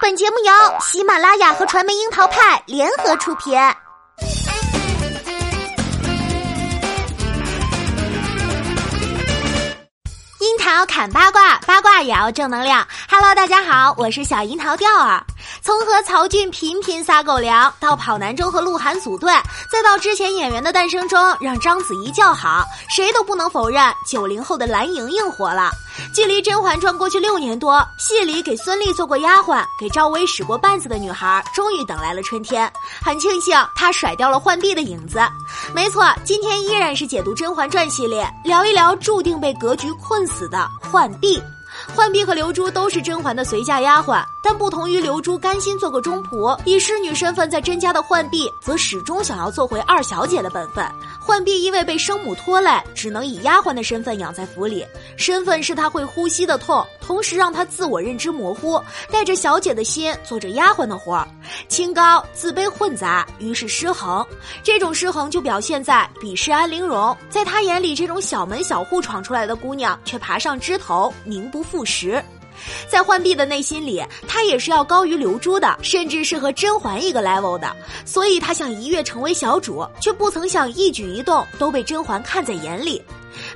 本节目由喜马拉雅和传媒樱桃派联合出品。桃砍八卦，八卦也要正能量。Hello，大家好，我是小樱桃调儿。从和曹骏频频撒狗粮，到跑男中和鹿晗组队，再到之前演员的诞生中让章子怡叫好，谁都不能否认九零后的蓝盈莹火了。距离《甄嬛传》过去六年多，戏里给孙俪做过丫鬟、给赵薇使过绊子的女孩，终于等来了春天。很庆幸她甩掉了浣碧的影子。没错，今天依然是解读《甄嬛传》系列，聊一聊注定被格局困死的浣碧。浣碧和刘珠都是甄嬛的随嫁丫鬟，但不同于刘珠甘心做个中仆，以侍女身份在甄家的浣碧，则始终想要做回二小姐的本分。浣碧因为被生母拖累，只能以丫鬟的身份养在府里，身份是她会呼吸的痛，同时让她自我认知模糊，带着小姐的心做着丫鬟的活儿，清高自卑混杂，于是失衡。这种失衡就表现在鄙视安陵容，在他眼里，这种小门小户闯出来的姑娘，却爬上枝头，名不副实。在浣碧的内心里，她也是要高于刘珠的，甚至是和甄嬛一个 level 的。所以她想一跃成为小主，却不曾想一举一动都被甄嬛看在眼里。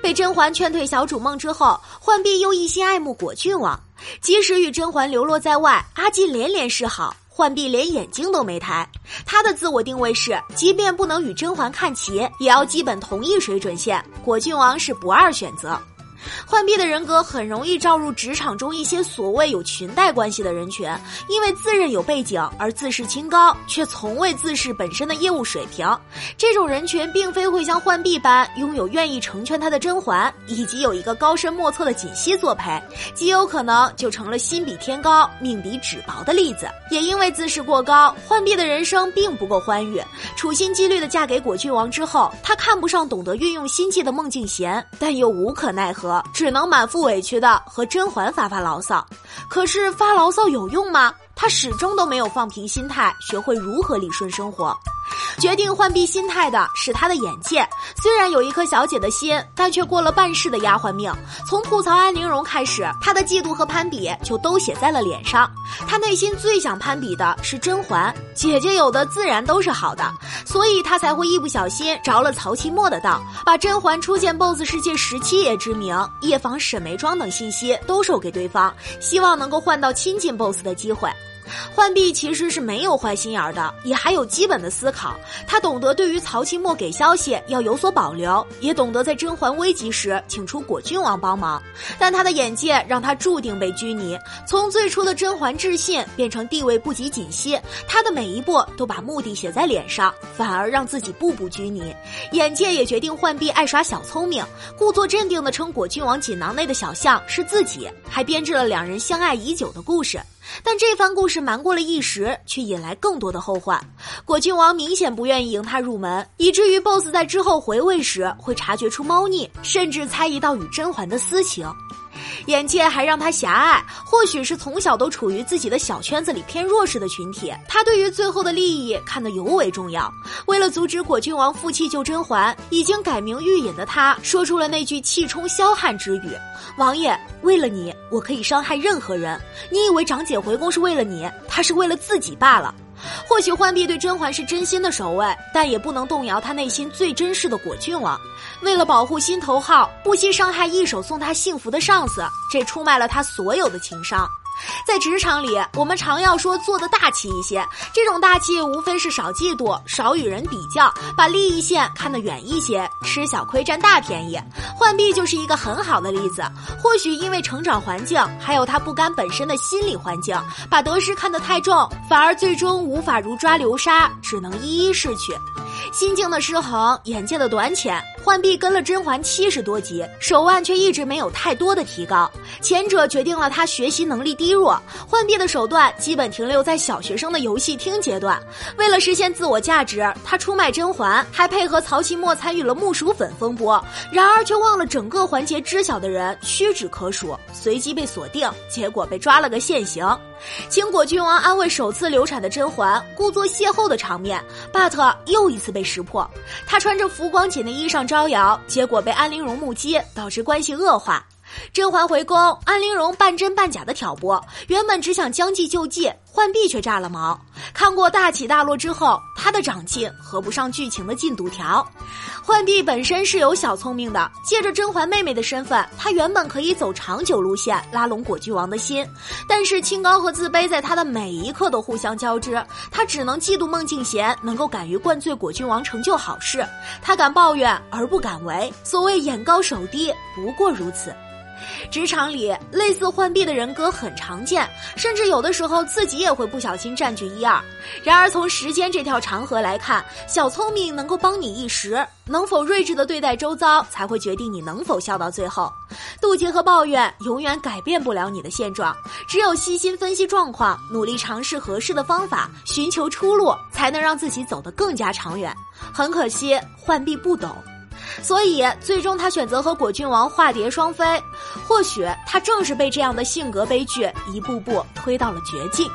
被甄嬛劝退小主梦之后，浣碧又一心爱慕果郡王。即使与甄嬛流落在外，阿金连连示好，浣碧连眼睛都没抬。她的自我定位是，即便不能与甄嬛看齐，也要基本同一水准线。果郡王是不二选择。浣碧的人格很容易照入职场中一些所谓有裙带关系的人群，因为自认有背景而自视清高，却从未自视本身的业务水平。这种人群并非会像浣碧般拥有愿意成全他的甄嬛，以及有一个高深莫测的锦汐作陪，极有可能就成了心比天高，命比纸薄的例子。也因为自视过高，浣碧的人生并不够欢愉。处心积虑的嫁给果郡王之后，她看不上懂得运用心计的孟静娴，但又无可奈何。只能满腹委屈的和甄嬛发发牢骚，可是发牢骚有用吗？她始终都没有放平心态，学会如何理顺生活。决定浣碧心态的是她的眼界，虽然有一颗小姐的心，但却过了半世的丫鬟命。从吐槽安陵容开始，她的嫉妒和攀比就都写在了脸上。她内心最想攀比的是甄嬛，姐姐有的自然都是好的，所以她才会一不小心着了曹奇墨的道，把甄嬛初见 BOSS 世界十七爷之名、夜访沈眉庄等信息都授给对方，希望能够换到亲近 BOSS 的机会。浣碧其实是没有坏心眼儿的，也还有基本的思考。她懂得对于曹清墨给消息要有所保留，也懂得在甄嬛危急时请出果郡王帮忙。但她的眼界让她注定被拘泥。从最初的甄嬛置信变成地位不及锦汐，她的每一步都把目的写在脸上，反而让自己步步拘泥。眼界也决定浣碧爱耍小聪明，故作镇定的称果郡王锦囊内的小象是自己，还编织了两人相爱已久的故事。但这番故事瞒过了一时，却引来更多的后患。果郡王明显不愿意迎他入门，以至于 BOSS 在之后回味时会察觉出猫腻，甚至猜疑到与甄嬛的私情。眼界还让他狭隘，或许是从小都处于自己的小圈子里偏弱势的群体，他对于最后的利益看得尤为重要。为了阻止果郡王负气救甄嬛，已经改名玉隐的他说出了那句气冲霄汉之语：“王爷，为了你，我可以伤害任何人。你以为长姐回宫是为了你，她是为了自己罢了。”或许浣碧对甄嬛是真心的守卫，但也不能动摇她内心最真实的果郡王。为了保护心头好，不惜伤害一手送她幸福的上司，这出卖了她所有的情商。在职场里，我们常要说做的大气一些。这种大气无非是少嫉妒，少与人比较，把利益线看得远一些，吃小亏占大便宜。浣碧就是一个很好的例子。或许因为成长环境，还有他不甘本身的心理环境，把得失看得太重，反而最终无法如抓流沙，只能一一逝去。心境的失衡，眼界的短浅。浣碧跟了甄嬛七十多集，手腕却一直没有太多的提高。前者决定了她学习能力低弱，浣碧的手段基本停留在小学生的游戏厅阶段。为了实现自我价值，她出卖甄嬛，还配合曹奇墨参与了木薯粉风波。然而却忘了整个环节知晓的人屈指可数，随即被锁定，结果被抓了个现行。青果郡王安慰首次流产的甄嬛，故作邂逅的场面，but 又一次被识破。她穿着浮光锦的衣裳招摇，结果被安陵容目击，导致关系恶化。甄嬛回宫，安陵容半真半假的挑拨，原本只想将计就计，浣碧却炸了毛。看过大起大落之后，她的长进合不上剧情的进度条。浣碧本身是有小聪明的，借着甄嬛妹妹的身份，她原本可以走长久路线，拉拢果郡王的心。但是清高和自卑在她的每一刻都互相交织，她只能嫉妒孟静娴能够敢于灌醉果郡王，成就好事。她敢抱怨而不敢为，所谓眼高手低，不过如此。职场里类似浣碧的人格很常见，甚至有的时候自己也会不小心占据一二。然而从时间这条长河来看，小聪明能够帮你一时，能否睿智的对待周遭，才会决定你能否笑到最后。妒忌和抱怨永远改变不了你的现状，只有细心分析状况，努力尝试合适的方法，寻求出路，才能让自己走得更加长远。很可惜，浣碧不懂。所以，最终他选择和果郡王化蝶双飞。或许，他正是被这样的性格悲剧一步步推到了绝境。